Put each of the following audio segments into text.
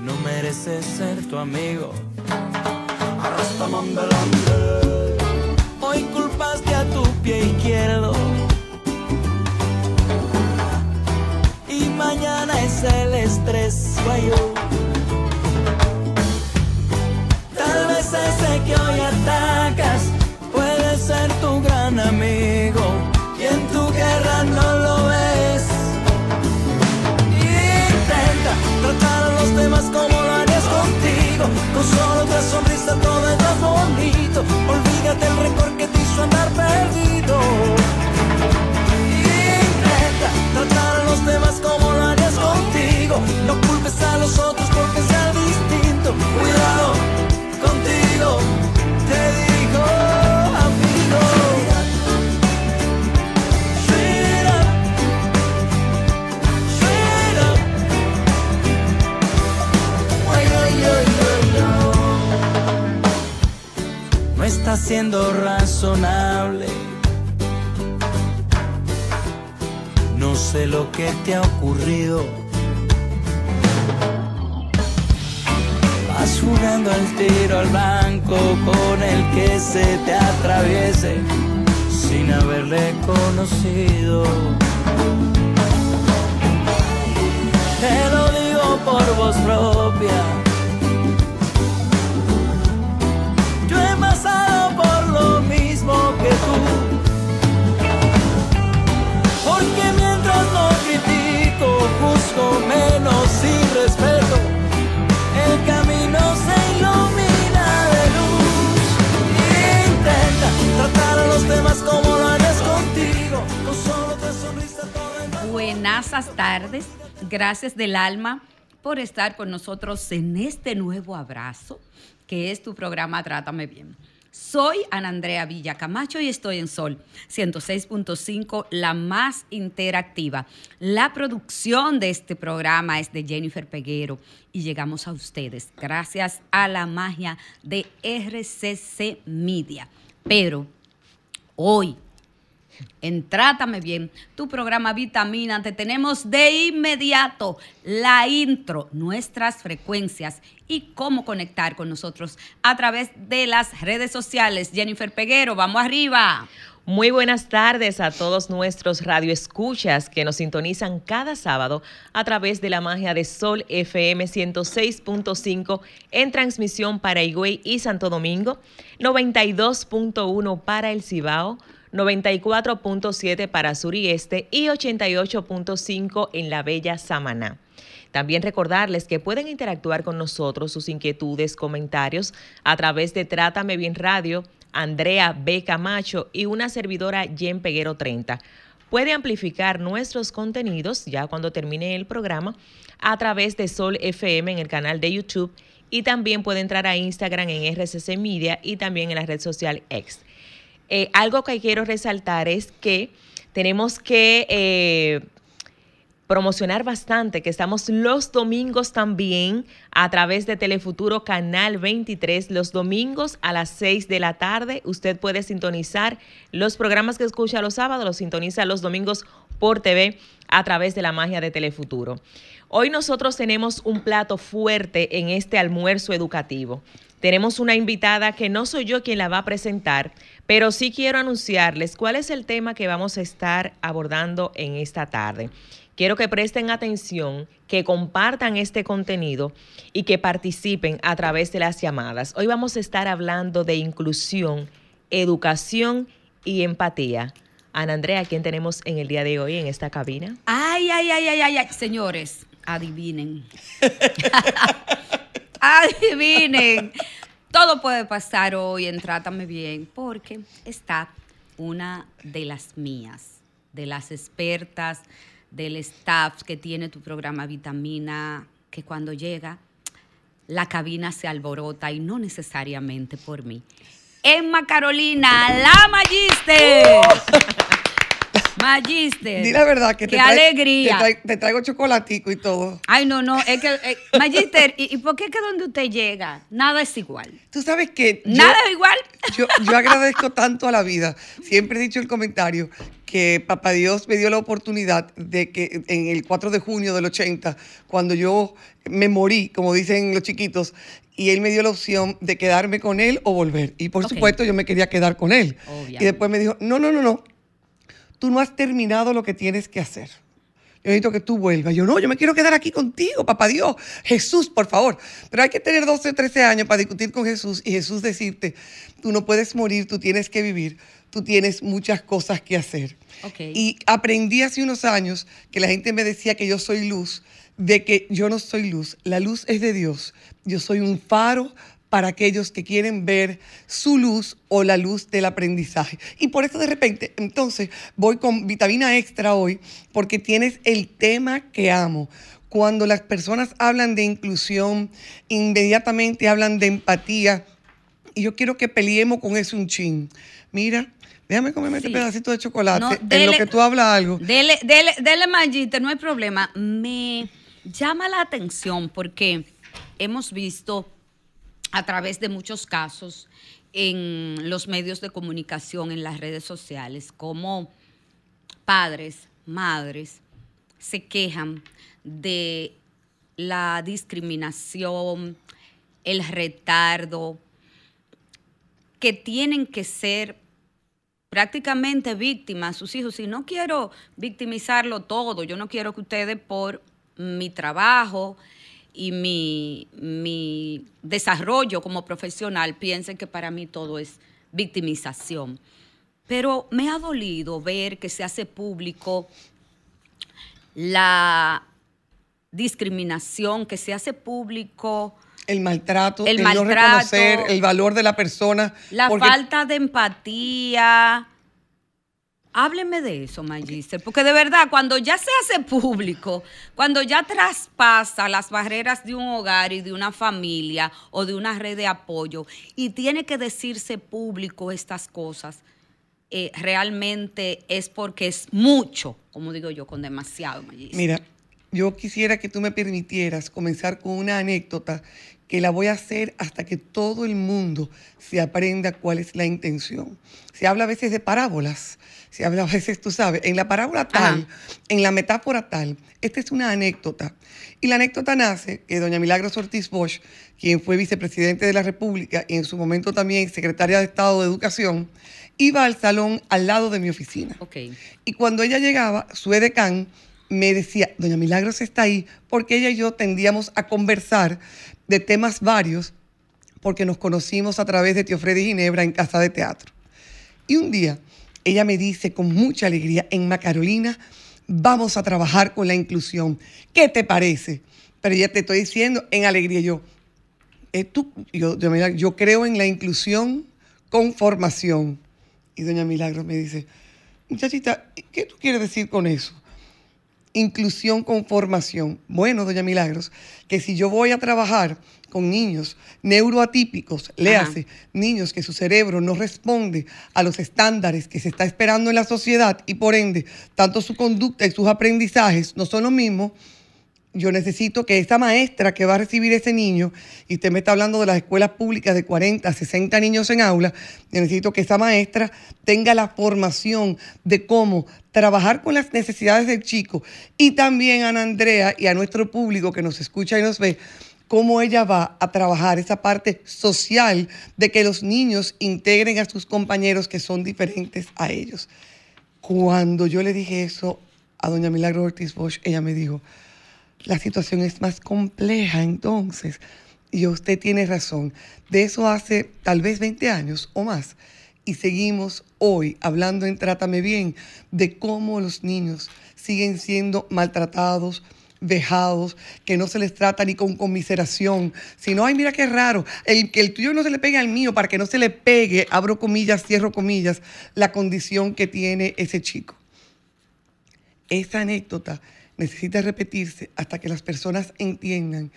no mereces ser tu amigo. Hoy culpaste a tu pie izquierdo. Y mañana es el estrés, guayo. Solo otra sonrisa todo es más bonito. Olvídate el rencor que te hizo andar perdido. Intenta tratar a los demás como lo harías contigo. No siendo razonable. No sé lo que te ha ocurrido. Vas jugando al tiro al blanco con el que se te atraviese sin haberle conocido. Te lo digo por voz propia. Mundo. Buenas tardes, gracias del alma por estar con nosotros en este nuevo abrazo, que es tu programa Trátame Bien. Soy Ana Andrea Villa Camacho y estoy en Sol 106.5, la más interactiva. La producción de este programa es de Jennifer Peguero y llegamos a ustedes gracias a la magia de RCC Media. Pero hoy en Trátame Bien, tu programa Vitamina, te tenemos de inmediato la intro, nuestras frecuencias y cómo conectar con nosotros a través de las redes sociales. Jennifer Peguero, vamos arriba. Muy buenas tardes a todos nuestros radioescuchas que nos sintonizan cada sábado a través de la magia de Sol FM 106.5 en transmisión para Higüey y Santo Domingo, 92.1 para el Cibao, 94.7 para Sur y Este y 88.5 en la Bella Samaná. También recordarles que pueden interactuar con nosotros sus inquietudes, comentarios a través de Trátame Bien Radio, Andrea B. Camacho y una servidora Jen Peguero 30. Puede amplificar nuestros contenidos ya cuando termine el programa a través de Sol FM en el canal de YouTube y también puede entrar a Instagram en RCC Media y también en la red social X. Eh, algo que quiero resaltar es que tenemos que eh, promocionar bastante, que estamos los domingos también a través de Telefuturo Canal 23, los domingos a las 6 de la tarde. Usted puede sintonizar los programas que escucha los sábados, los sintoniza los domingos por TV a través de la magia de Telefuturo. Hoy nosotros tenemos un plato fuerte en este almuerzo educativo. Tenemos una invitada que no soy yo quien la va a presentar, pero sí quiero anunciarles cuál es el tema que vamos a estar abordando en esta tarde. Quiero que presten atención, que compartan este contenido y que participen a través de las llamadas. Hoy vamos a estar hablando de inclusión, educación y empatía. Ana Andrea, ¿quién tenemos en el día de hoy en esta cabina? Ay, ay, ay, ay, ay, ay. señores, adivinen. adivinen. Todo puede pasar hoy en Trátame Bien porque está una de las mías, de las expertas, del staff que tiene tu programa Vitamina, que cuando llega la cabina se alborota y no necesariamente por mí. Emma Carolina, la Magister. Magister. Di la verdad que Qué trae- alegría. te, trae- te traigo chocolatico y todo. Ay, no, no, es que, eh, Magister, ¿y, y por qué que donde usted llega, nada es igual? Tú sabes que yo- ¿Nada es igual? Yo, yo agradezco tanto a la vida. Siempre he dicho el comentario que Papá Dios me dio la oportunidad de que en el 4 de junio del 80, cuando yo me morí, como dicen los chiquitos, y él me dio la opción de quedarme con él o volver. Y por Ok. supuesto yo me quería quedar con él. Obviamente. Y después me dijo, no, no, no, no, tú no has terminado lo que tienes que hacer. Yo necesito que tú vuelvas. Yo, no, yo me quiero quedar aquí contigo, papá Dios. Jesús, por favor. Pero hay que tener 12 o 13 años para discutir con Jesús y Jesús decirte, tú no puedes morir, tú tienes que vivir, tú tienes muchas cosas que hacer. Ok. Y aprendí hace unos años que la gente me decía que yo soy luz, de que yo no soy luz. La luz es de Dios. Yo soy un faro para aquellos que quieren ver su luz o la luz del aprendizaje. Y por eso de repente, entonces, voy con vitamina extra hoy, porque tienes el tema que amo. Cuando las personas hablan de inclusión, inmediatamente hablan de empatía. Y yo quiero que peleemos con eso un chin. Mira, déjame comerme este pedacito de chocolate. No, en lo que tú hablas algo. Dele, dele, dele, Magister, no hay problema. Me llama la atención porque hemos visto a través de muchos casos en los medios de comunicación, en las redes sociales, cómo padres, madres se quejan de la discriminación, el retardo, que tienen que ser prácticamente víctimas sus hijos. Y no quiero victimizarlo todo, yo no quiero que ustedes por mi trabajo y mi, mi desarrollo como profesional piensen que para mí todo es victimización. Pero me ha dolido ver que se hace público la discriminación, que se hace público El maltrato, El el, maltrato. no reconocer el valor de la persona. la porque falta de empatía. Hábleme de eso, Magister, porque de verdad, cuando ya se hace público, cuando ya traspasa las barreras de un hogar y de una familia o de una red de apoyo y tiene que decirse público estas cosas, eh, realmente es porque es mucho, como digo yo, con demasiado, Magister. Mira, yo quisiera que tú me permitieras comenzar con una anécdota que la voy a hacer hasta que todo el mundo se aprenda cuál es la intención. Se habla a veces de parábolas, se habla a veces, tú sabes, en la parábola tal, Ajá. en la metáfora tal. Esta es una anécdota. Y la anécdota nace que doña Milagros Ortiz Bosch, quien fue vicepresidente de la República y en su momento también secretaria de Estado de Educación, iba al salón al lado de mi oficina. Ok. Y cuando ella llegaba, su edecán me decía, doña Milagros está ahí, porque ella y yo tendíamos a conversar de temas varios, porque nos conocimos a través de Tío Freddy Ginebra en Casa de Teatro. Y un día, ella me dice con mucha alegría, en Macarolina vamos a trabajar con la inclusión. ¿Qué te parece? Pero ya te estoy diciendo en alegría yo, eh, tú- yo, Milagros, yo creo en la inclusión con formación. Y doña Milagros me dice, muchachita, ¿qué tú quieres decir con eso? Inclusión con formación. Bueno, doña Milagros, que si yo voy a trabajar con niños neuroatípicos, léase, niños que su cerebro no responde a los estándares que se está esperando en la sociedad y por ende, tanto su conducta y sus aprendizajes no son los mismos, yo necesito que esta maestra que va a recibir ese niño, y usted me está hablando de las escuelas públicas de 40, 60 niños en aula, yo necesito que esa maestra tenga la formación de cómo trabajar con las necesidades del chico y también a Ana Andrea y a nuestro público que nos escucha y nos ve, cómo ella va a trabajar esa parte social de que los niños integren a sus compañeros que son diferentes a ellos. Cuando yo le dije eso a doña Milagro Ortiz Bosch, ella me dijo, la situación es más compleja entonces. Y usted tiene razón. De eso hace tal vez 20 años o más. Y seguimos hoy hablando en Trátame Bien de cómo los niños siguen siendo maltratados, vejados, que no se les trata ni con conmiseración, sino, ay, mira qué raro, el, que el tuyo no se le pegue al mío para que no se le pegue, abro comillas, cierro comillas, la condición que tiene ese chico. Esa anécdota necesita repetirse hasta que las personas entiendan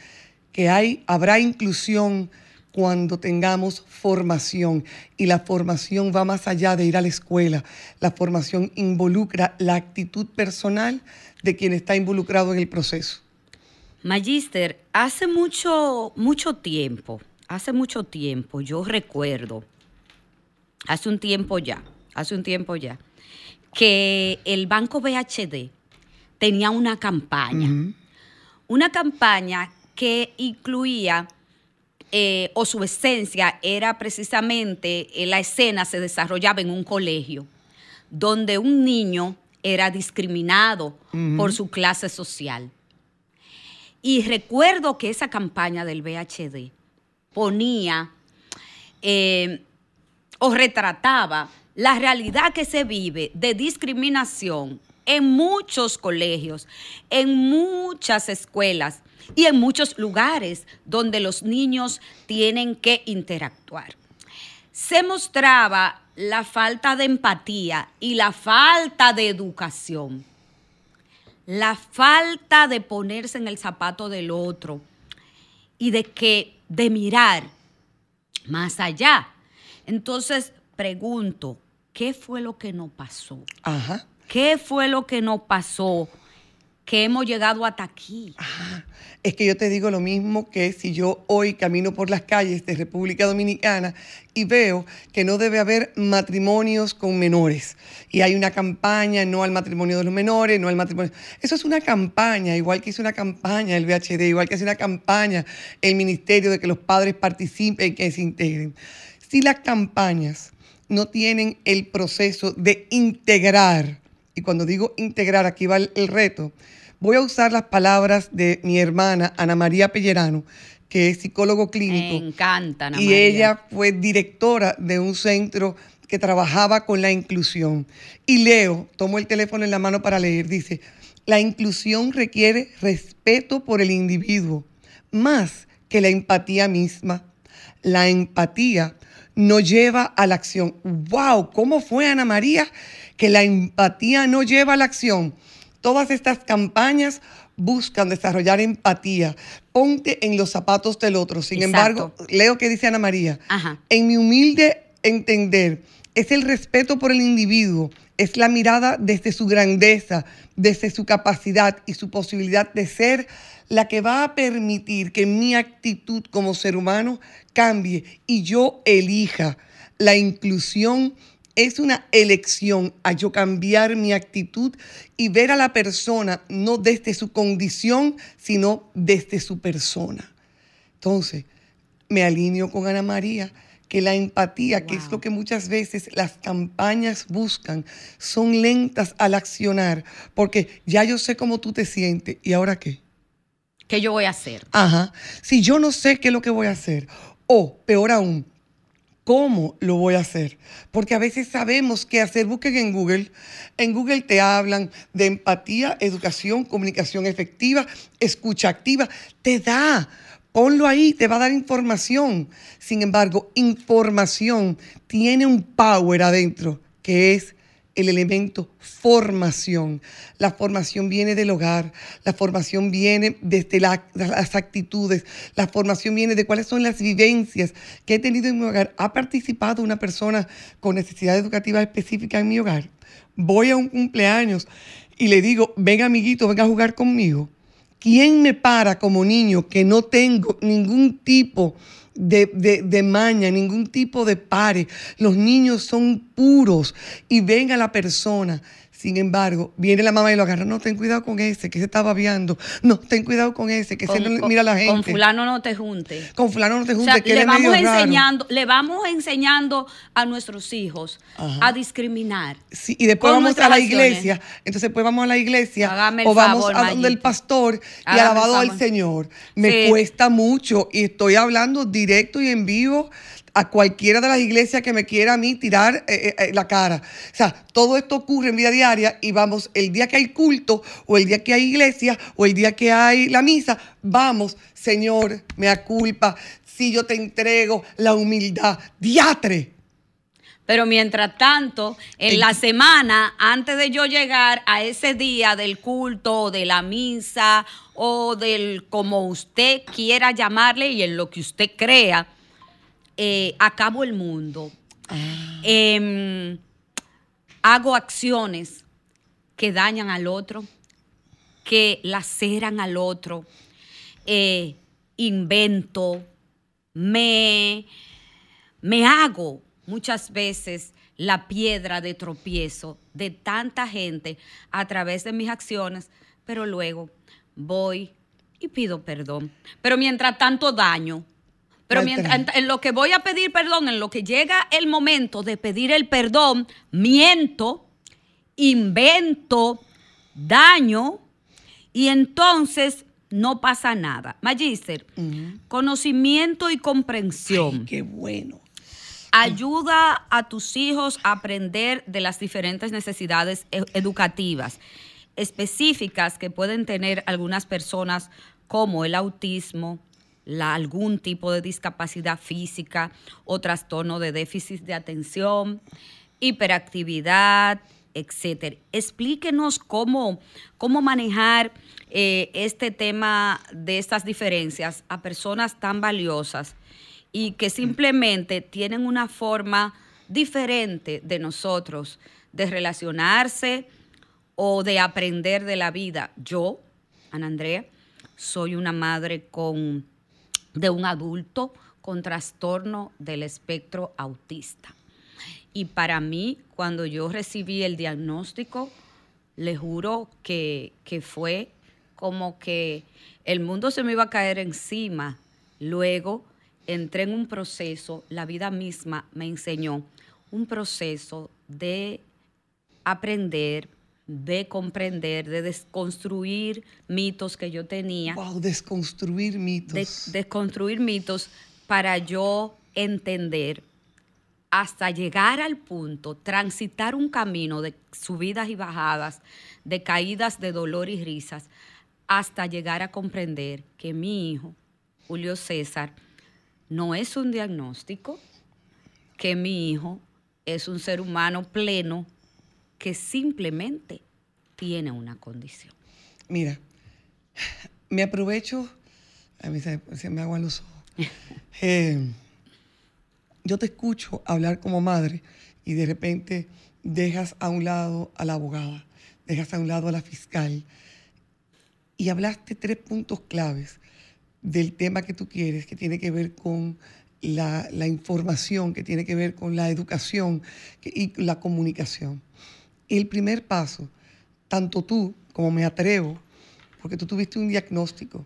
que hay, habrá inclusión cuando tengamos formación. Y la formación va más allá de ir a la escuela. La formación involucra la actitud personal de quien está involucrado en el proceso. Magister, hace mucho, mucho tiempo, hace mucho tiempo, yo recuerdo, hace un tiempo ya, hace un tiempo ya, que el Banco BHD tenía una campaña, una campaña que incluía eh, o su esencia era precisamente, eh, la escena se desarrollaba en un colegio, donde un niño era discriminado por su clase social. Y recuerdo que esa campaña del VHD ponía eh, o retrataba la realidad que se vive de discriminación en muchos colegios, en muchas escuelas y en muchos lugares donde los niños tienen que interactuar. Se mostraba la falta de empatía y la falta de educación, la falta de ponerse en el zapato del otro y de que de mirar más allá. Entonces pregunto, ¿qué fue lo que nos pasó? Ajá. ¿Qué fue lo que nos pasó? Que hemos llegado hasta aquí. Es que yo te digo lo mismo que si yo hoy camino por las calles de República Dominicana y veo que no debe haber matrimonios con menores. Y hay una campaña, no al matrimonio de los menores, no al matrimonio. Eso es una campaña, igual que hizo una campaña el VHD, igual que hace una campaña el ministerio de que los padres participen y que se integren. Si las campañas no tienen el proceso de integrar, y cuando digo integrar, aquí va el, el reto, Voy a usar las palabras de mi hermana Ana María Pellerano, que es psicólogo clínico. Me encanta, Ana Y María. ella fue directora de un centro que trabajaba con la inclusión. Y leo, tomo el teléfono en la mano para leer, dice, la inclusión requiere respeto por el individuo, más que la empatía misma. La empatía no lleva a la acción. ¡Wow! ¿Cómo fue Ana María? Que la empatía no lleva a la acción. Todas estas campañas buscan desarrollar empatía. Ponte en los zapatos del otro. Sin Exacto. embargo, leo que dice Ana María. Ajá. En mi humilde entender, es el respeto por el individuo, es la mirada desde su grandeza, desde su capacidad y su posibilidad de ser la que va a permitir que mi actitud como ser humano cambie y yo elija la inclusión es una elección a yo cambiar mi actitud y ver a la persona no desde su condición, sino desde su persona. Entonces, me alineo con Ana María, que la empatía, que es lo que muchas veces las campañas buscan, son lentas al accionar, porque ya yo sé cómo tú te sientes, ¿y ahora qué? ¿Qué yo voy a hacer? Ajá. Si yo no sé qué es lo que voy a hacer, o peor aún, ¿cómo lo voy a hacer? Porque a veces sabemos qué hacer. Busquen en Google. En Google te hablan de empatía, educación, comunicación efectiva, escucha activa. Te da. Ponlo ahí, te va a dar información. Sin embargo, información tiene un power adentro que es el elemento formación. La formación viene del hogar, la formación viene desde la- las actitudes, la formación viene de cuáles son las vivencias que he tenido en mi hogar. ¿Ha participado una persona con necesidad educativa específica en mi hogar? Voy a un cumpleaños y le digo, ven amiguito, venga a jugar conmigo. ¿Quién me para como niño que no tengo ningún tipo de, de- de maña, ningún tipo de pare? Los niños son puros y ven a la persona. Sin embargo, viene la mamá y lo agarra. No, ten cuidado con ese que se está babeando. No, ten cuidado con ese que se Con- no con- mira a la gente. Con fulano no te juntes. Con fulano no te O juntes, sea, que le vamos, raro. enseñando, le vamos enseñando a nuestros hijos Ajá. a discriminar. Sí, y después vamos a la acciones. iglesia. Entonces después vamos a la iglesia Hágame el o vamos favor, a donde el pastor y Hágame alabado al. Señor. Me Sí. cuesta mucho y estoy hablando directo y en vivo a cualquiera de las iglesias que me quiera a mí tirar eh, eh, la cara. O sea, todo esto ocurre en vida diaria y vamos, el día que hay culto o el día que hay iglesia o el día que hay la misa, vamos, Señor, me aculpa, si yo te entrego la humildad, diatre. Pero mientras tanto, en En- la semana, antes de yo llegar a ese día del culto, o de la misa, o del como usted quiera llamarle y en lo que usted crea, eh, acabo el mundo. Em, hago acciones que dañan al otro, que laceran al otro, eh, invento, me, me hago muchas veces la piedra de tropiezo de tanta gente a través de mis acciones, pero luego voy y pido perdón. Pero mientras tanto daño, pero mientras, en lo que voy a pedir perdón, en lo que llega el momento de pedir el perdón, miento, invento, daño y entonces no pasa nada. Magister, conocimiento y comprensión. qué bueno. Ayuda a tus hijos a aprender de las diferentes necesidades e- educativas específicas que pueden tener algunas personas como el autismo, la, algún tipo de discapacidad física o trastorno de déficit de atención, hiperactividad, etcétera. Explíquenos cómo, cómo manejar eh, este tema de estas diferencias a personas tan valiosas y que simplemente tienen una forma diferente de nosotros de relacionarse o de aprender de la vida. Yo, Ana Andrea, soy una madre con, de un adulto con trastorno del espectro autista. Y para mí, cuando yo recibí el diagnóstico, le juro que, que fue como que el mundo se me iba a caer encima. Luego entré en un proceso, la vida misma me enseñó un proceso de aprender, de comprender, de desconstruir mitos que yo tenía. Wow, desconstruir mitos. De, desconstruir mitos para yo entender hasta llegar al punto, transitar un camino de subidas y bajadas, de caídas de dolor y risas, hasta llegar a comprender que mi hijo, Julio César, no es un diagnóstico, que mi hijo es un ser humano pleno que simplemente tiene una condición. Mira, me aprovecho, a mí se, me aguan los ojos. Eh, yo te escucho hablar como madre y de repente dejas a un lado a la abogada, dejas a un lado a la fiscal y hablaste tres puntos claves del tema que tú quieres, que tiene que ver con la, información, que tiene que ver con la educación y la comunicación. El primer paso, tanto tú como me atrevo, porque tú tuviste un diagnóstico,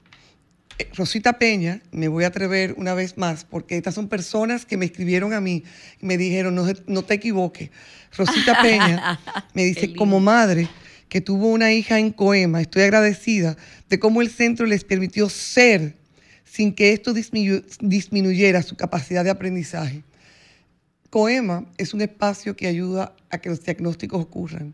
eh, Rosita Peña, me voy a atrever una vez más, porque estas son personas que me escribieron a mí y me dijeron, no, no te equivoques. Rosita Peña me dice, como madre que tuvo una hija en Coema, estoy agradecida de cómo el centro les permitió ser sin que esto disminuyera su capacidad de aprendizaje. Coema es un espacio que ayuda a que los diagnósticos ocurran.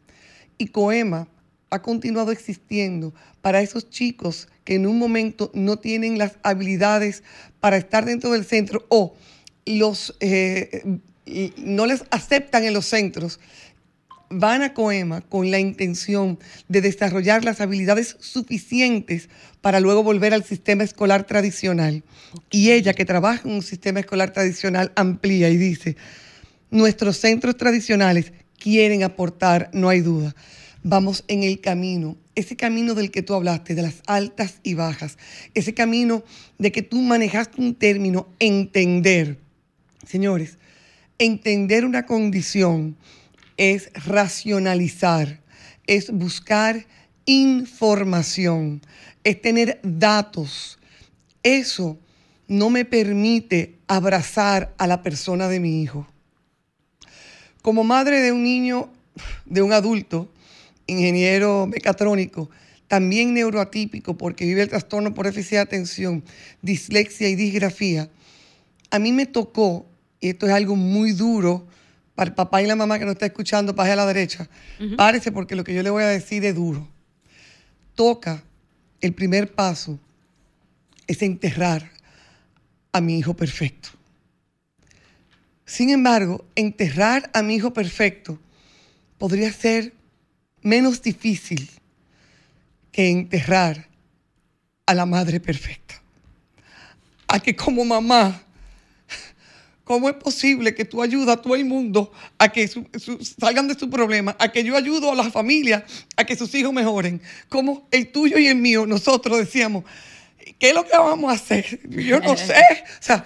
Y Coema ha continuado existiendo para esos chicos que en un momento no tienen las habilidades para estar dentro del centro o los, eh, no les aceptan en los centros, van a Coema con la intención de desarrollar las habilidades suficientes para luego volver al sistema escolar tradicional. Y ella, que trabaja en un sistema escolar tradicional, amplía y dice, nuestros centros tradicionales quieren aportar, no hay duda vamos en el camino, ese camino del que tú hablaste, de las altas y bajas, ese camino de que tú manejaste un término, entender. Señores, entender una condición es racionalizar, es buscar información, es tener datos. Eso no me permite abrazar a la persona de mi hijo. Como madre de un niño, de un adulto, ingeniero mecatrónico, también neuroatípico porque vive el trastorno por déficit de atención, dislexia y disgrafía, a mí me tocó, y esto es algo muy duro para el papá y la mamá que nos está escuchando, pase a la derecha, párese porque lo que yo le voy a decir es duro. Toca, el primer paso es enterrar a mi hijo perfecto. Sin embargo, enterrar a mi hijo perfecto podría ser menos difícil que enterrar a la madre perfecta. A que como mamá, ¿Cómo es posible que tú ayudas a todo el mundo a que salgan de su problema, a que yo ayudo a las familias a que sus hijos mejoren? Como el tuyo y el mío, nosotros decíamos, ¿qué es lo que vamos a hacer? Yo no sé. O sea,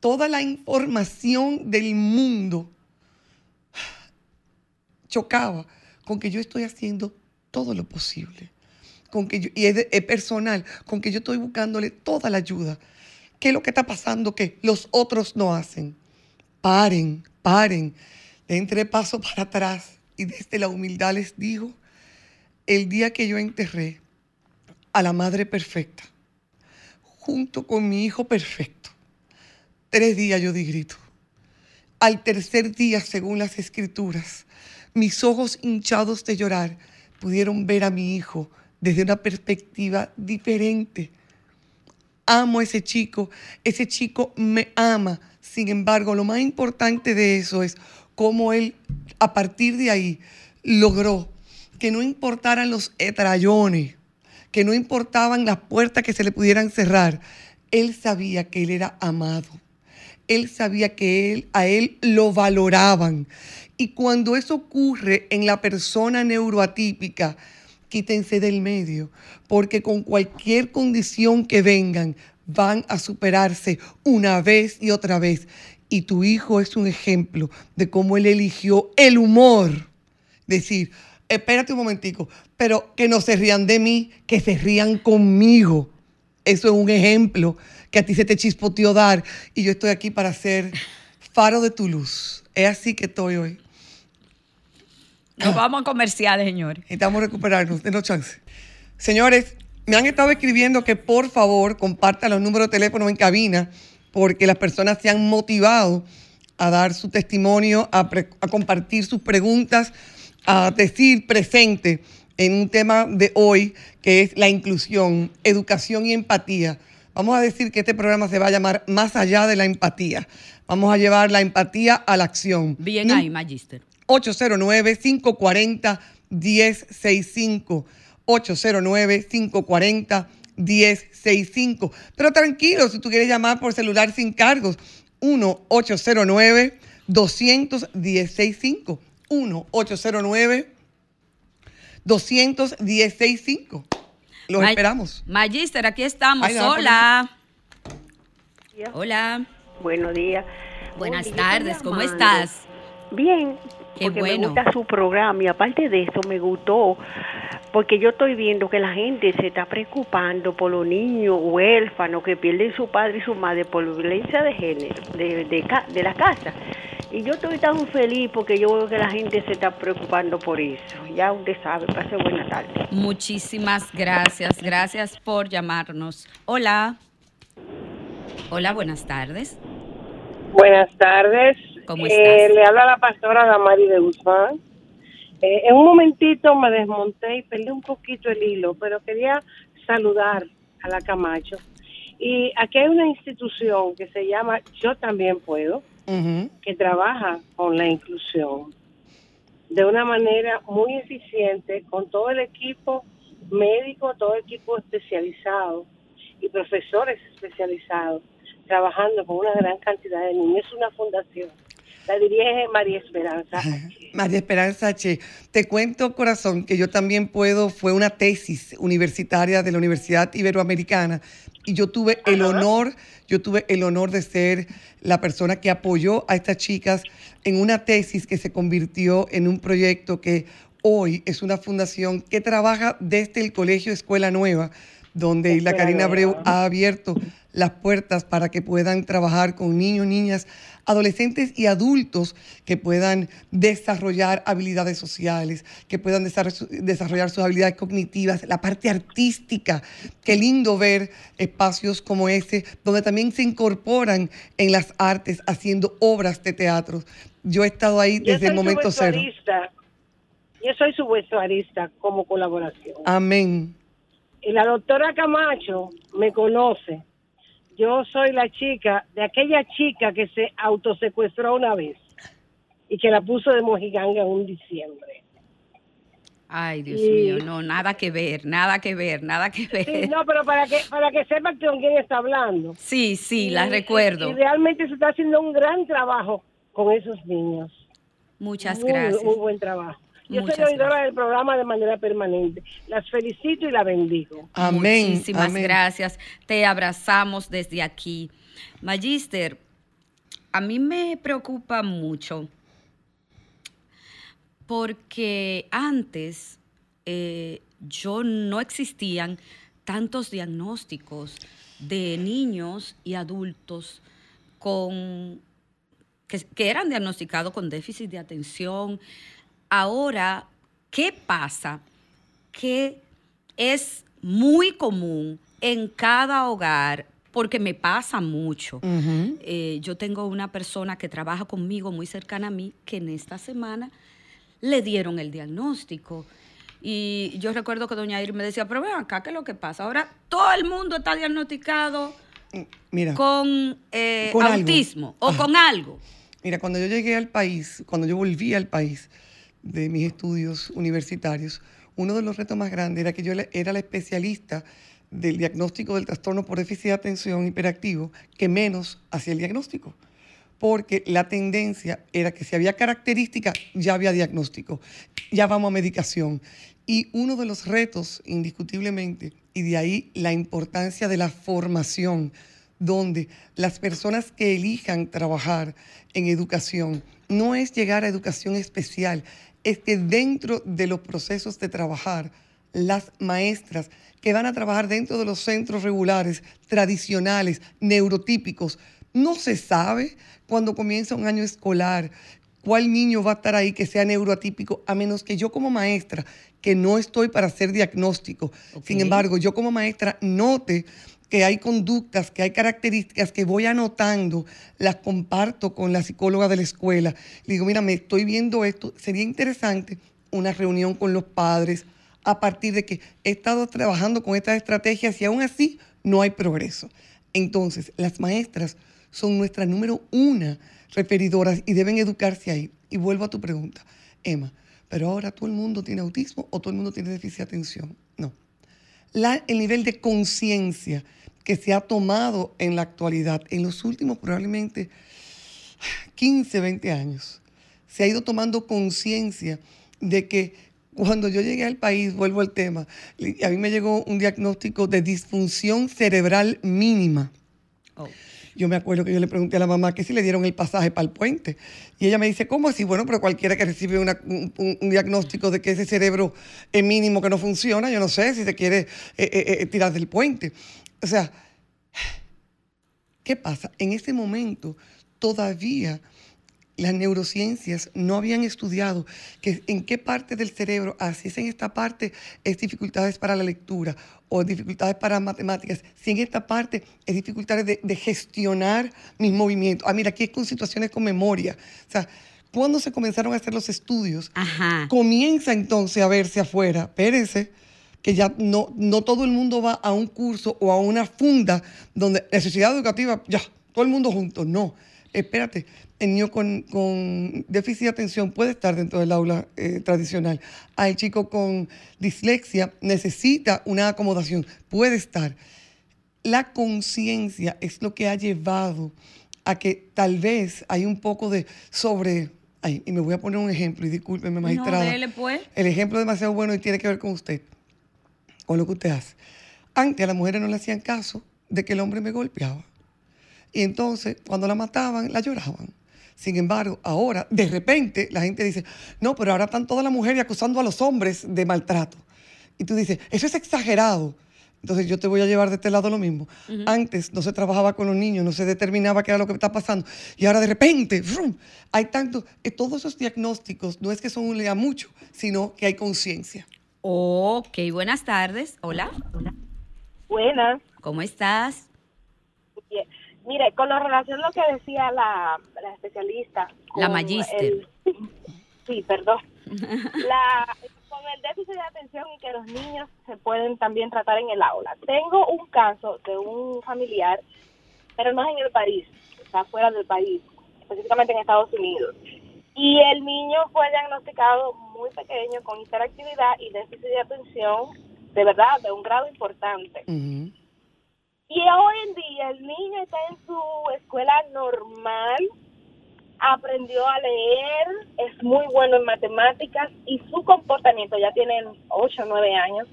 toda la información del mundo chocaba con que yo estoy haciendo todo lo posible. Con que y es, personal, con que yo estoy buscándole toda la ayuda. ¿Qué es lo que está pasando que los otros no hacen? Paren, paren. Entre paso para atrás y desde la humildad les digo, el día que yo enterré a la madre perfecta, junto con mi hijo perfecto, tres días yo di grito. Al tercer día, según las escrituras, mis ojos hinchados de llorar pudieron ver a mi hijo desde una perspectiva diferente. Amo a ese chico, ese chico me ama. Sin embargo, lo más importante de eso es cómo él, a partir de ahí, logró que no importaran los etrayones, que no importaban las puertas que se le pudieran cerrar. Él sabía que él era amado. Él sabía que él, a él lo valoraban y cuando eso ocurre en la persona neuroatípica, quítense del medio, porque con cualquier condición que vengan, van a superarse una vez y otra vez. Y tu hijo es un ejemplo de cómo él eligió el humor. Decir, espérate un momentico, pero que no se rían de mí, que se rían conmigo. Eso es un ejemplo que a ti se te chispoteó dar y yo estoy aquí para ser faro de tu luz. Es así que estoy hoy. Nos vamos a comerciales, señores. Necesitamos recuperarnos, denos chance. Señores, me han estado escribiendo que por favor compartan los números de teléfono en cabina porque las personas se han motivado a dar su testimonio, a, a compartir sus preguntas, a decir presente en un tema de hoy que es la inclusión, educación y empatía. Vamos a decir que este programa se va a llamar Más allá de la empatía. Vamos a llevar la empatía a la acción. Bien ahí, Magister. 809-540-1065. 809-540-1065. Pero tranquilo, si tú quieres llamar por celular sin cargos, 1-809-210-65. 1-809-210-65. Los esperamos. Magister, aquí estamos. Hola. Hola. Buenos días. Buenas tardes, ¿cómo estás? Bien, porque me gusta su programa y aparte de eso me gustó porque yo estoy viendo que la gente se está preocupando por los niños huérfanos que pierden su padre y su madre por violencia de género, de, de, la casa. Y yo estoy tan feliz porque yo veo que la gente se está preocupando por eso. Ya usted sabe, pase buena tarde. Muchísimas gracias, gracias por llamarnos. Hola. Hola, buenas tardes. Buenas tardes. Eh, le habla la pastora Damari de Guzmán. Eh, en un momentito me desmonté y perdí un poquito el hilo, pero quería saludar a la Camacho. Y aquí hay una institución que se llama Yo también puedo, que trabaja con la inclusión de una manera muy eficiente con todo el equipo médico, todo el equipo especializado y profesores especializados trabajando con una gran cantidad de niños. Es una fundación la dirige María Esperanza. María Esperanza H. Te cuento, corazón, que yo también puedo, fue una tesis universitaria de la Universidad Iberoamericana y yo tuve el honor, yo tuve el honor de ser la persona que apoyó a estas chicas en una tesis que se convirtió en un proyecto que hoy es una fundación que trabaja desde el Colegio Escuela Nueva, donde la Karina Abreu ha abierto las puertas para que puedan trabajar con niños, niñas adolescentes y adultos que puedan desarrollar habilidades sociales, que puedan desarrollar sus habilidades cognitivas, la parte artística. Qué lindo ver espacios como ese, donde también se incorporan en las artes haciendo obras de teatro. Yo he estado ahí desde el momento cero. Yo soy su vestuarista como colaboración. Amén. Y la doctora Camacho me conoce yo soy la chica de aquella chica que se autosecuestró una vez y que la puso de mojiganga en un diciembre. Ay, Dios mío, no, nada que ver, nada que ver, nada que ver. Sí, no, pero para que para que sepa con quién está hablando. Sí, sí, la recuerdo. Y realmente se está haciendo un gran trabajo con esos niños. Muchas gracias. Muy buen trabajo. Yo soy oidora del programa de manera permanente. Las felicito y la bendigo. Amén. Muchísimas gracias. Te abrazamos desde aquí. Magister, a mí me preocupa mucho porque antes eh, yo no existían tantos diagnósticos de niños y adultos con que, eran diagnosticados con déficit de atención. Ahora, ¿qué pasa? Que es muy común en cada hogar porque me pasa mucho. Eh, yo tengo una persona que trabaja conmigo muy cercana a mí que en esta semana le dieron el diagnóstico. Y yo recuerdo que doña Ir me decía, pero ven acá, ¿qué es lo que pasa? Ahora todo el mundo está diagnosticado Mira, con, eh, autismo o con algo. Mira, cuando yo llegué al país, cuando yo volví al país de mis estudios universitarios, uno de los retos más grandes era que yo era la especialista del diagnóstico del trastorno por déficit de atención hiperactivo que menos hacía el diagnóstico porque la tendencia era que si había características, ya había diagnóstico, ya vamos a medicación. Y uno de los retos, indiscutiblemente, y de ahí la importancia de la formación, donde las personas que elijan trabajar en educación, no es llegar a educación especial, es que dentro de los procesos de trabajar, las maestras que van a trabajar dentro de los centros regulares, tradicionales, neurotípicos, no se sabe cuando comienza un año escolar cuál niño va a estar ahí que sea neuroatípico, a menos que yo como maestra, que no estoy para hacer diagnóstico, sin embargo, yo como maestra note que hay conductas, que hay características que voy anotando, las comparto con la psicóloga de la escuela. Le digo, mira, me estoy viendo esto, sería interesante una reunión con los padres a partir de que he estado trabajando con estas estrategias y aún así no hay progreso. Entonces, las maestras son nuestra número una referidoras y deben educarse ahí. Y vuelvo a tu pregunta, Emma, pero ahora todo el mundo tiene autismo o todo el mundo tiene déficit de atención. No. El nivel de conciencia que se ha tomado en la actualidad, en los últimos probablemente 15, 20 años, se ha ido tomando conciencia de que cuando yo llegué al país, vuelvo al tema, a mí me llegó un diagnóstico de disfunción cerebral mínima. Oh. Yo me acuerdo que yo le pregunté a la mamá que si le dieron el pasaje para el puente. Y ella me dice, ¿cómo así? Bueno, pero cualquiera que recibe un, diagnóstico de que ese cerebro es mínimo, que no funciona, yo no sé si se quiere eh, eh, eh, tirar del puente. O sea, ¿qué pasa? En ese momento todavía las neurociencias no habían estudiado que en qué parte del cerebro, así es en esta parte, es dificultades para la lectura o dificultades para matemáticas, si en esta parte es dificultades de, gestionar mis movimientos. Ah, mira, aquí es con situaciones con memoria. O sea, cuando se comenzaron a hacer los estudios, comienza entonces a verse afuera, espérense, que ya no, no todo el mundo va a un curso o a una funda donde necesidad educativa, ya, todo el mundo junto, no espérate, el niño con, déficit de atención puede estar dentro del aula eh, tradicional. Hay chico con dislexia necesita una acomodación, puede estar. La conciencia es lo que ha llevado a que tal vez hay un poco de sobre... Ay, y me voy a poner un ejemplo, y discúlpeme, magistrada. No, pues. El ejemplo es demasiado bueno y tiene que ver con usted, con lo que usted hace. Antes a las mujeres no le hacían caso de que el hombre me golpeaba. Y entonces, cuando la mataban, la lloraban. Sin embargo, ahora, de repente, la gente dice, no, pero ahora están todas las mujeres acusando a los hombres de maltrato. Y tú dices, eso es exagerado. Entonces yo te voy a llevar de este lado lo mismo. Antes no se trabajaba con los niños, no se determinaba qué era lo que está pasando. Y ahora de repente, hay tanto, eh, todos esos diagnósticos no es que son un lea mucho, sino que hay conciencia. Ok, buenas tardes. Hola. Buenas. ¿Cómo estás? Bien. Mire, con la relación a lo que decía la, especialista. La magíster. sí, perdón. la, con el déficit de atención y que los niños se pueden también tratar en el aula. Tengo un caso de un familiar, pero no es en el país, está fuera del país, específicamente en Estados Unidos. Y el niño fue diagnosticado muy pequeño con hiperactividad y déficit de atención, de verdad, de un grado importante. Y hoy en día el niño está en su escuela normal, aprendió a leer, es muy bueno en matemáticas y su comportamiento, ya tiene 8 o 9 años,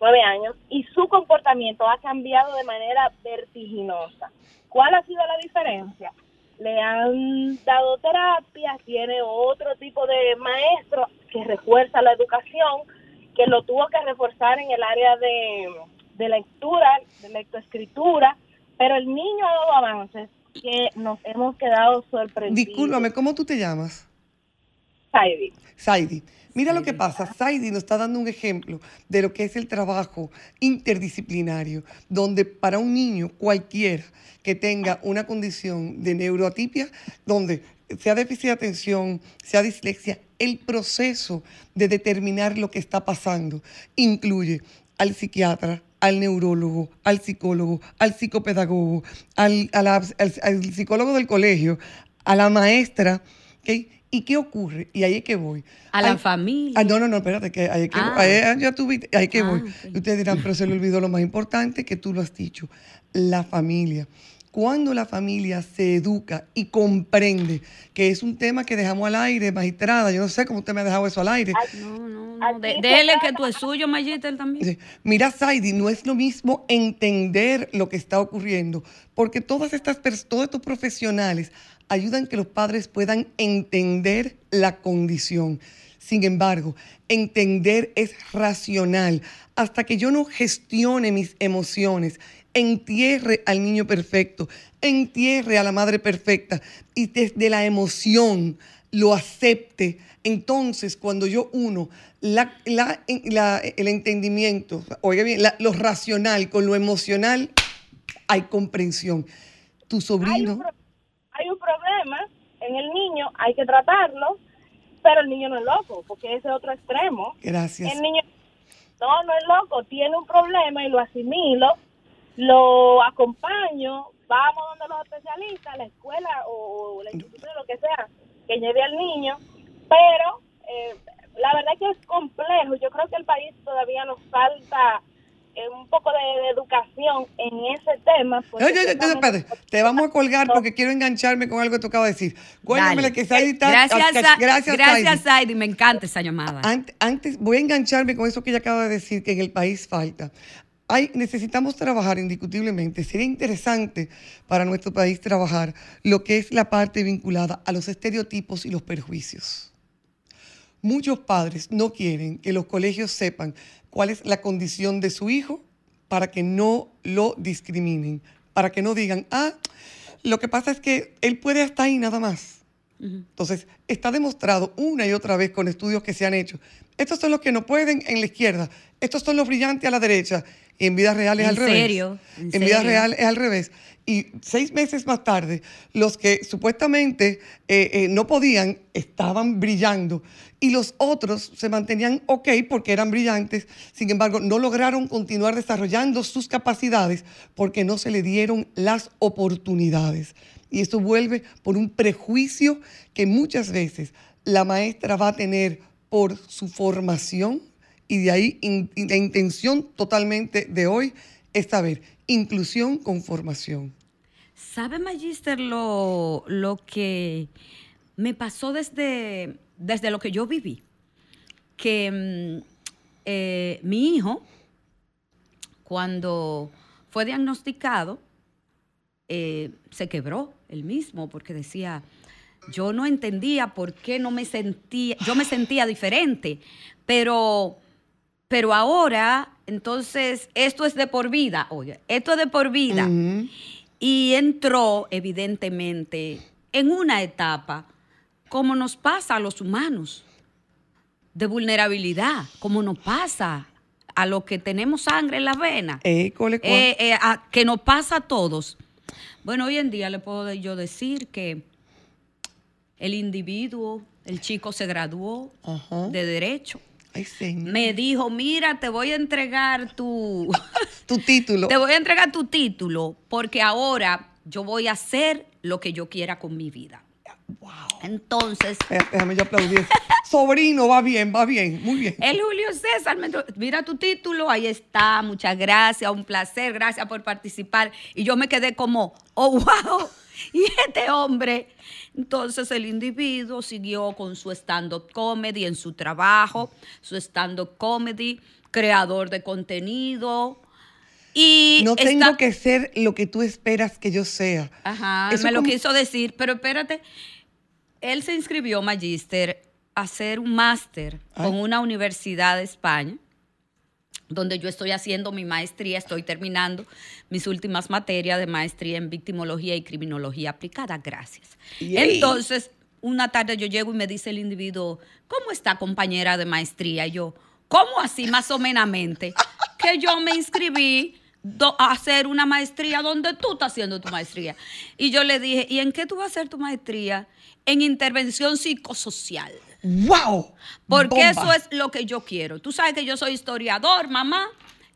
9 años, y su comportamiento ha cambiado de manera vertiginosa. ¿Cuál ha sido la diferencia? Le han dado terapia, tiene otro tipo de maestro que refuerza la educación, que lo tuvo que reforzar en el área de, de lectura, de lectoescritura, pero el niño ha dado avances que nos hemos quedado sorprendidos. Discúlpame, ¿cómo tú te llamas? Saidi. Saidi. Mira lo que pasa, Saidi nos está dando un ejemplo de lo que es el trabajo interdisciplinario, donde para un niño cualquiera que tenga una condición de neuroatipia, donde sea déficit de atención, sea dislexia, el proceso de determinar lo que está pasando incluye al psiquiatra, al neurólogo, al psicólogo, al psicopedagogo, al, psicólogo del colegio, a la maestra. ¿Y qué ocurre? Y ahí es que voy. A la familia. Ah, no, no, no, espérate, que ahí es que, ah. ahí, ya ahí que ah, voy. ustedes dirán, pero se le olvidó lo más importante que tú lo has dicho, la familia cuando la familia se educa y comprende que es un tema que dejamos al aire, magistrada, yo no sé cómo usted me ha dejado eso al aire. No, no, no. Dele que tú es suyo, Magister, también. Mira, Saidi, no es lo mismo entender lo que está ocurriendo, porque todas estas todos estos profesionales ayudan que los padres puedan entender la condición. Sin embargo, entender es racional. Hasta que yo no gestione mis emociones, entierre al niño perfecto, entierre a la madre perfecta y desde la emoción lo acepte. Entonces, cuando yo uno la, el entendimiento, oiga bien, lo racional con lo emocional, hay comprensión. Tu sobrino... problema en el niño, hay que tratarlo, pero el niño no es loco, porque ese es otro extremo. Gracias. El niño no, no es loco, tiene un problema y lo asimilo lo acompaño, vamos donde los especialistas, la escuela o, la institución, lo que sea, que lleve al niño, pero eh, la verdad es que es complejo. Yo creo que el país todavía nos falta un poco de, educación en ese tema. Oye, te vamos a colgar porque quiero engancharme con algo que tú acabas de decir. Cuéntame que Saidi está... Gracias, gracias, gracias Saidi. Me encanta esa llamada. antes, voy a engancharme con eso que ella acaba de decir, que en el país falta necesitamos trabajar indiscutiblemente. Sería interesante para nuestro país trabajar lo que es la parte vinculada a los estereotipos y los perjuicios. Muchos padres no quieren que los colegios sepan cuál es la condición de su hijo para que no lo discriminen, para que no digan, ah, lo que pasa es que él puede hasta ahí nada más. Entonces, está demostrado una y otra vez con estudios que se han hecho. Estos son los que no pueden en la izquierda, estos son los brillantes a la derecha, y en vida real es al revés. ¿En, vida real es al revés. Y seis meses más tarde, los que supuestamente eh, eh, no podían estaban brillando y los otros se mantenían ok porque eran brillantes, sin embargo no lograron continuar desarrollando sus capacidades porque no se le dieron las oportunidades. Y esto vuelve por un prejuicio que muchas veces la maestra va a tener por su formación y de ahí la intención totalmente de hoy es saber inclusión con formación. ¿Sabe, Magister, lo, lo que me pasó desde, desde lo que yo viví? Que mm, eh, mi hijo, cuando fue diagnosticado, eh, se quebró él mismo porque decía, yo no entendía por qué no me sentía, yo me sentía diferente, pero pero ahora, entonces, esto es de por vida, oye, esto es de por vida. Y entró, evidentemente, en una etapa, como nos pasa a los humanos, de vulnerabilidad, como nos pasa a los que tenemos sangre en la vena, eh, eh, que nos pasa a todos. Bueno, hoy en día le puedo yo decir que el individuo, el chico se graduó de derecho, me dijo, mira, te voy a entregar tu... tu título. te voy a entregar tu título porque ahora yo voy a hacer lo que yo quiera con mi vida. Wow. Entonces. Déjame yo aplaudir. Sobrino, va bien, va bien, muy bien. El Julio César, mira tu título, ahí está, muchas gracias, un placer, gracias por participar. Y yo me quedé como, oh, wow. Y este hombre, entonces el individuo siguió con su stand-up comedy en su trabajo, su stand-up comedy, creador de contenido, y no tengo que ser lo que tú esperas que yo sea. Ajá, me lo quiso decir, pero espérate, él se inscribió, Magister, a hacer un máster con una universidad de España, donde yo estoy haciendo mi maestría, estoy terminando mis últimas materias de maestría en victimología y criminología aplicada. Gracias. Entonces, una tarde yo llego y me dice el individuo, ¿cómo está compañera de maestría? Y yo, ¿cómo así más o menos? Que yo me inscribí a hacer una maestría donde tú estás haciendo tu maestría. Y yo le dije, ¿y en qué tú vas a hacer tu maestría? En intervención psicosocial. ¡Wow! Porque eso es lo que yo quiero. Tú sabes que yo soy historiador, mamá,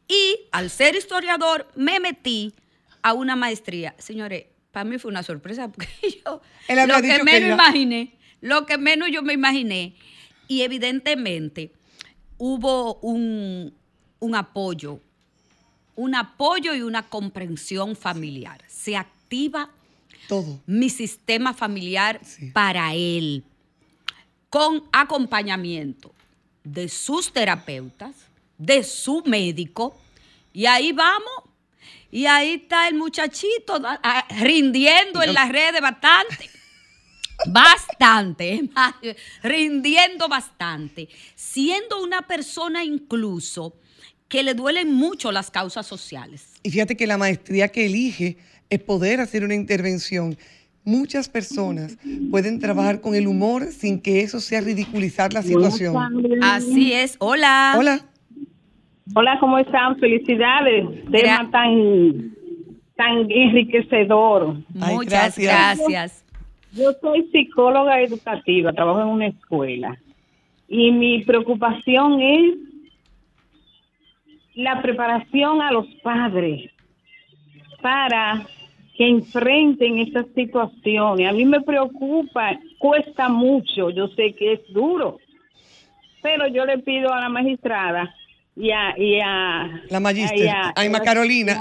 y al ser historiador me metí a una maestría. Señores, para mí fue una sorpresa porque yo lo que menos imaginé, lo que menos yo me imaginé, y evidentemente hubo un, un apoyo un apoyo y una comprensión familiar. Se activa todo mi sistema familiar para él, con acompañamiento de sus terapeutas, de su médico, y ahí vamos. Y ahí está el muchachito rindiendo en las redes bastante. Bastante, rindiendo bastante, siendo una persona incluso que le duelen mucho las causas sociales. Y fíjate que la maestría que elige es poder hacer una intervención. Muchas personas pueden trabajar con el humor sin que eso sea ridiculizar la situación. Así es. Hola. Hola. Hola, ¿cómo están? Felicidades. Tema tan, tan enriquecedor. Muchas gracias. Yo soy psicóloga educativa, trabajo en una escuela. Y mi preocupación es la preparación a los padres para que enfrenten estas situaciones. A mí me preocupa, cuesta mucho, yo sé que es duro, pero yo le pido a la magistrada y a... la magister, a, Carolina.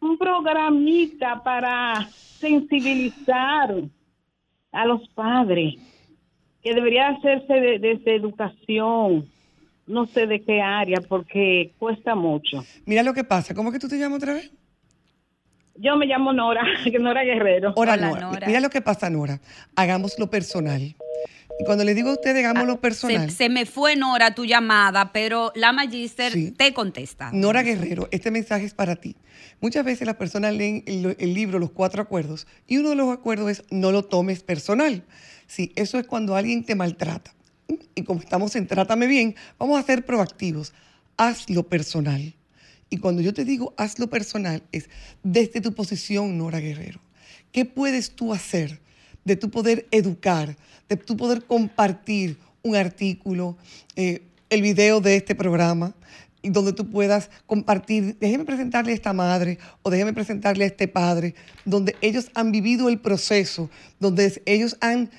un programita para sensibilizar a los padres, que debería hacerse desde educación, no sé de qué área porque cuesta mucho. Mira lo que pasa. ¿Cómo es que tú te llamas otra vez? Yo me llamo Nora, Nora Guerrero. Hola, Nora. Mira lo que pasa, Nora. Hagámoslo personal. Y cuando le digo a usted, hagámoslo ah, personal. Se, me fue, Nora, tu llamada, pero la Magister te contesta. Nora Guerrero, este mensaje es para ti. Muchas veces las personas leen el, el, libro Los Cuatro Acuerdos y uno de los acuerdos es no lo tomes personal. Sí, eso es cuando alguien te maltrata y como estamos en Trátame Bien, vamos a ser proactivos. Hazlo personal. Y cuando yo te digo hazlo personal, es desde tu posición, Nora Guerrero. ¿Qué puedes tú hacer de tu poder educar, de tu poder compartir un artículo, eh, el video de este programa, y donde tú puedas compartir, déjeme presentarle a esta madre o déjeme presentarle a este padre, donde ellos han vivido el proceso, donde ellos han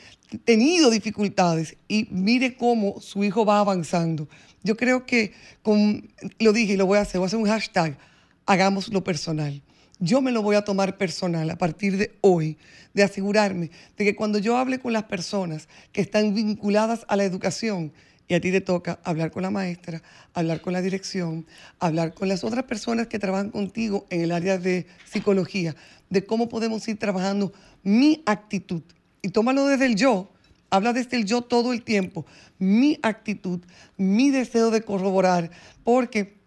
tenido dificultades y mire cómo su hijo va avanzando. Yo creo que, con, lo dije y lo voy a hacer, voy a hacer un hashtag, hagamos lo personal. Yo me lo voy a tomar personal a partir de hoy, de asegurarme de que cuando yo hable con las personas que están vinculadas a la educación, y a ti te toca hablar con la maestra, hablar con la dirección, hablar con las otras personas que trabajan contigo en el área de psicología, de cómo podemos ir trabajando mi actitud y tómalo desde el yo, habla desde el yo todo el tiempo, mi actitud, mi deseo de corroborar, porque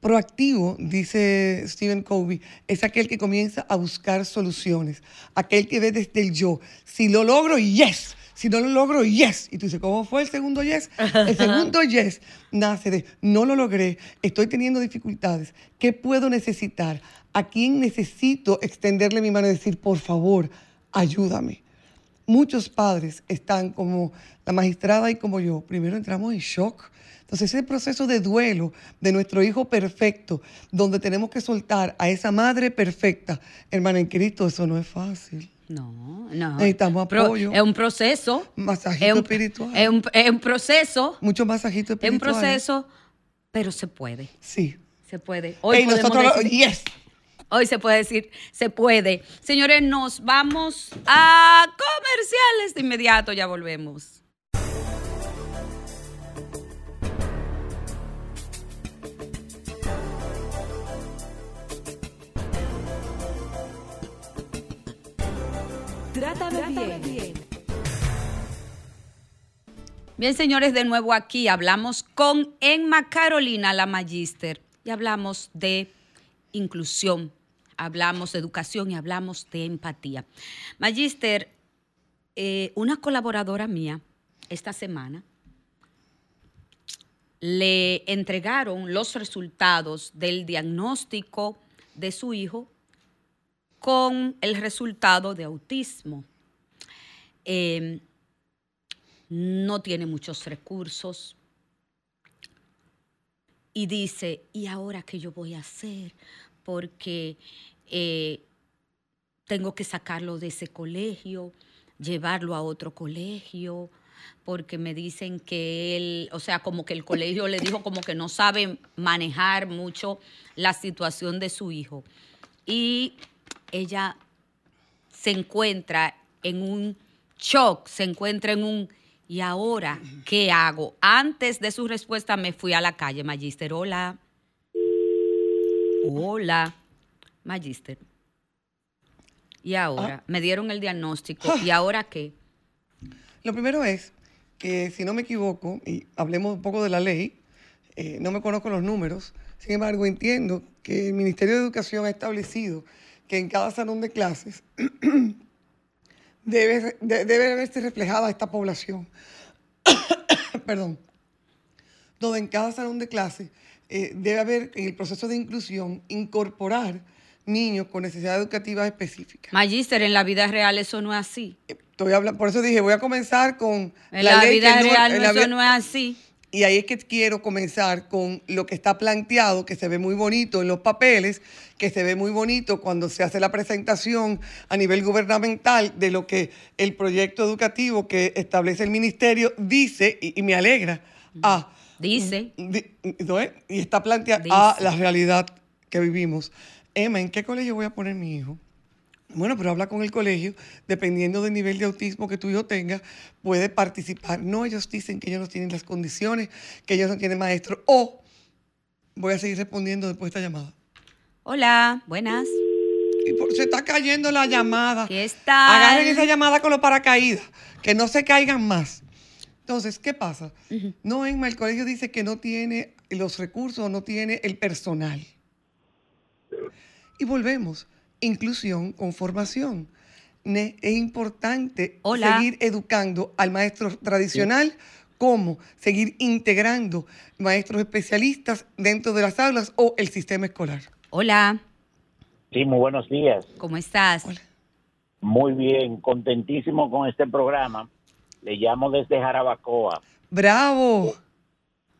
proactivo, dice Stephen Covey, es aquel que comienza a buscar soluciones, aquel que ve desde el yo. Si lo logro, yes. Si no lo logro, yes. Y tú dices, ¿cómo fue el segundo yes? El segundo yes nace de, no lo logré, estoy teniendo dificultades. ¿Qué puedo necesitar? ¿A quién necesito extenderle mi mano y decir, por favor, ayúdame? Muchos padres están como la magistrada y como yo. Primero entramos en shock. Entonces ese proceso de duelo de nuestro hijo perfecto, donde tenemos que soltar a esa madre perfecta, hermana en Cristo, eso no es fácil. No, no. Necesitamos apoyo. es un proceso. Masajito espiritual. Es un, es un, proceso. Mucho masajito espiritual. Es un proceso, pero se puede. Sí. Se puede. Hoy nosotros, yes. Hoy se puede decir, se puede. Señores, nos vamos a comerciales de inmediato, ya volvemos. Trátame, bien. Bien, señores, de nuevo aquí hablamos con Emma Carolina, la magíster, y hablamos de inclusión, hablamos de educación y hablamos de empatía. Magíster, eh, una colaboradora mía esta semana le entregaron los resultados del diagnóstico de su hijo con el resultado de autismo. Em, no tiene muchos recursos. Y dice, ¿y ahora qué yo voy a hacer? Porque eh, tengo que sacarlo de ese colegio, llevarlo a otro colegio, porque me dicen que él, o sea, como que el colegio le dijo como que no sabe manejar mucho la situación de su hijo. Y ella se encuentra en un shock, se encuentra en un ¿y ahora qué hago? Antes de su respuesta me fui a la calle, Magister, hola. Hola, Magister. ¿Y ahora? Ah. Me dieron el diagnóstico. ¿Y ahora qué? Lo primero es que, si no me equivoco, y hablemos un poco de la ley, eh, no me conozco los números, sin embargo entiendo que el Ministerio de Educación ha establecido que en cada salón de clases debe, debe verse reflejada esta población. Perdón. Donde en cada salón de clases eh, debe haber, en el proceso de inclusión, incorporar niños con necesidades educativas específicas. Magíster, en la vida real eso no es así. Estoy hablando, por eso dije, voy a comenzar con en la, vida real eso no es así. Y ahí es que quiero comenzar con lo que está planteado, que se ve muy bonito en los papeles, que se ve muy bonito cuando se hace la presentación a nivel gubernamental de lo que el proyecto educativo que establece el ministerio dice, y, me alegra, a... Dice. y está planteado a la realidad que vivimos. Emma, ¿en qué colegio voy a poner mi hijo? Bueno, pero habla con el colegio, dependiendo del nivel de autismo que tu hijo tenga, puede participar. No, ellos dicen que ellos no tienen las condiciones, que ellos no tienen maestro. O voy a seguir respondiendo después de esta llamada. Hola, buenas. se está cayendo la llamada. ¿Qué está? Agarren esa llamada con los paracaídas, que no se caigan más. Entonces, ¿qué pasa? No, Emma, el colegio dice que no tiene los recursos, no tiene el personal. Y volvemos inclusión con formación. es importante seguir educando al maestro tradicional como seguir integrando maestros especialistas dentro de las aulas o el sistema escolar. Hola. Sí, muy buenos días. ¿Cómo estás? Muy bien, contentísimo con este programa. Le llamo desde Jarabacoa. Bravo.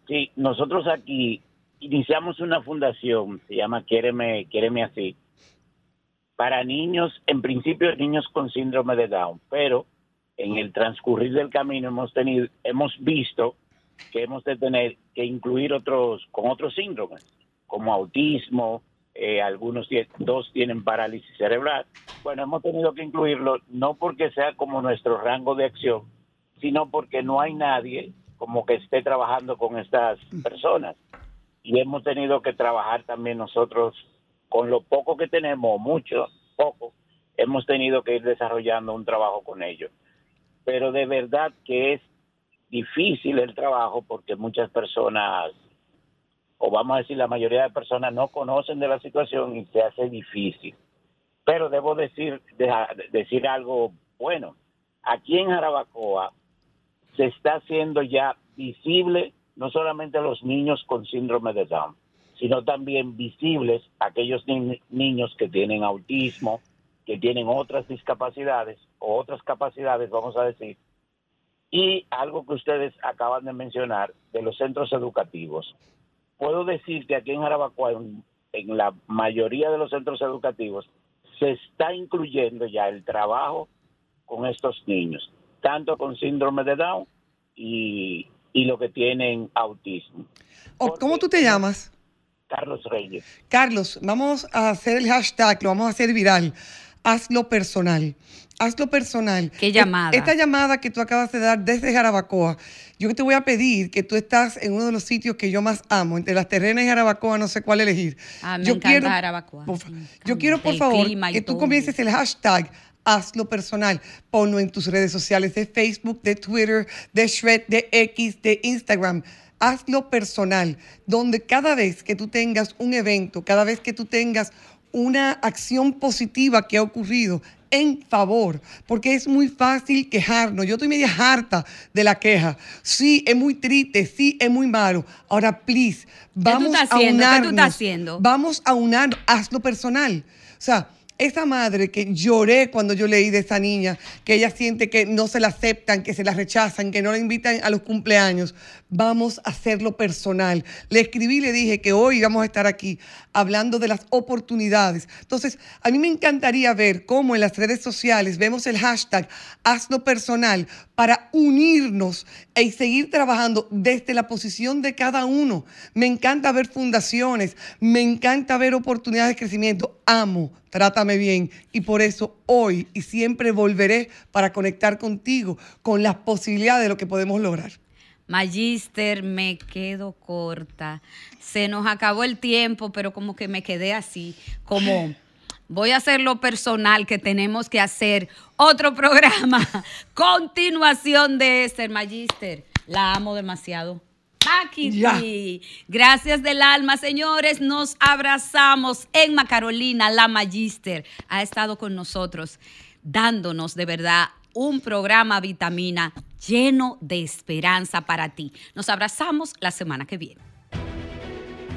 Sí, nosotros aquí iniciamos una fundación, se llama Quiereme, Quiereme Así, para niños, en principio niños con síndrome de Down, pero en el transcurrir del camino hemos tenido, hemos visto que hemos de tener que incluir otros con otros síndromes, como autismo, eh, algunos dos tienen parálisis cerebral. Bueno, hemos tenido que incluirlo no porque sea como nuestro rango de acción, sino porque no hay nadie como que esté trabajando con estas personas. Y hemos tenido que trabajar también nosotros con lo poco que tenemos, mucho, poco, hemos tenido que ir desarrollando un trabajo con ellos. Pero de verdad que es difícil el trabajo porque muchas personas, o vamos a decir la mayoría de personas, no conocen de la situación y se hace difícil. Pero debo decir, decir algo bueno. Aquí en Jarabacoa se está haciendo ya visible no solamente a los niños con síndrome de Down, sino también visibles aquellos niños que tienen autismo, que tienen otras discapacidades o otras capacidades, vamos a decir, y algo que ustedes acaban de mencionar de los centros educativos. Puedo decir que aquí en Jarabacoa, en, la mayoría de los centros educativos, se está incluyendo ya el trabajo con estos niños, tanto con síndrome de Down y, y lo que tienen autismo. ¿Cómo tú te llamas? Carlos Reyes. Carlos, vamos a hacer el hashtag, lo vamos a hacer viral. Hazlo personal. Hazlo personal. ¿Qué llamada? Esta llamada que tú acabas de dar desde Jarabacoa, yo te voy a pedir que tú estás en uno de los sitios que yo más amo, entre las terrenas y Jarabacoa, no sé cuál elegir. Ah, me yo encanta quiero, Jarabacoa. yo quiero, por favor, que tú comiences el hashtag hazlo personal. Ponlo en tus redes sociales de Facebook, de Twitter, de Shred, de X, de Instagram hazlo personal, donde cada vez que tú tengas un evento, cada vez que tú tengas una acción positiva que ha ocurrido en favor, porque es muy fácil quejarnos. Yo estoy media harta de la queja. Sí, es muy triste, sí, es muy malo. Ahora, please, vamos a unarnos. ¿Qué tú estás haciendo? Vamos a unarnos, hazlo personal. O sea, esa madre que lloré cuando yo leí de esa niña, que ella siente que no se la aceptan, que se la rechazan, que no la invitan a los cumpleaños, vamos a hacerlo personal. Le escribí le dije que hoy vamos a estar aquí hablando de las oportunidades. Entonces, a mí me encantaría ver cómo en las redes sociales vemos el hashtag hazlo personal para unirnos y seguir trabajando desde la posición de cada uno. Me encanta ver fundaciones, me encanta ver oportunidades de crecimiento. Amo, trátame bien y por eso hoy y siempre volveré para conectar contigo con las posibilidades de lo que podemos lograr. Magister, me quedo corta. Se nos acabó el tiempo, pero como que me quedé así, como voy a hacer lo personal que tenemos que hacer otro programa. Continuación de este, Magister. La amo demasiado. Aquí. Gracias del alma, señores. Nos abrazamos. Emma Carolina, la Magister, ha estado con nosotros dándonos de verdad un programa vitamina lleno de esperanza para ti. Nos abrazamos la semana que viene.